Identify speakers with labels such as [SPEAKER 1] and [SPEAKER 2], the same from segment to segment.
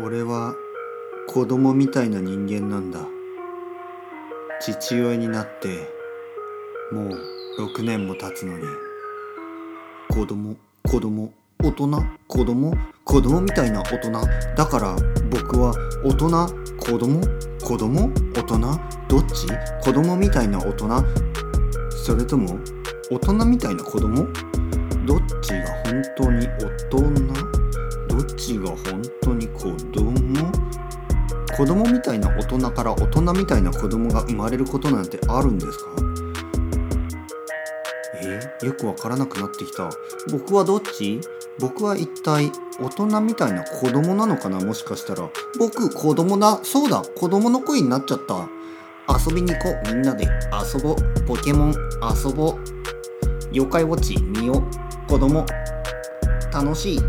[SPEAKER 1] 俺は子供みたいな人間なんだ。父親になってもう6年も経つのに。子供子供大人子供子供みたいな大人。だから僕は大人子供子供大人どっち？子供みたいな大人。それとも大人みたいな子供？どっちが本当に大人？どっちが本当に子子供みたいな大人から大人みたいな子供が生まれることなんてあるんですか？えよくわからなくなってきた。僕はどっち？僕は一体大人みたいな子供なのかな？もしかしたら。僕子供だ。そうだ。子供の声になっちゃった。遊びに行こう。みんなで遊ぼう。ポケモン遊ぼう。妖怪ウォッチ見よう。子供。楽しい。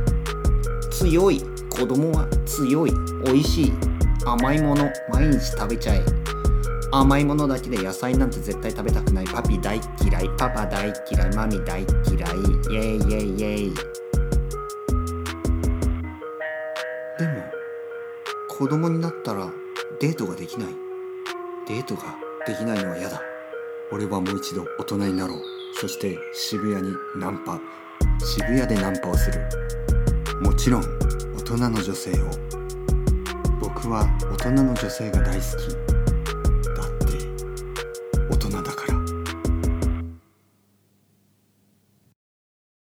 [SPEAKER 1] 強い。子供は強い。美味しい。甘いもの毎日食べちゃえ。甘いものだけで野菜なんて絶対食べたくない。パピ大嫌い。パパ大嫌い。マミ大嫌い。イエイイエイイエイ。でも子供になったらデートができない。デートができないのは嫌だ。俺はもう一度大人になろう。そして渋谷にナンパ。渋谷でナンパをする。もちろん大人の女性を。は大人の女性が大好き。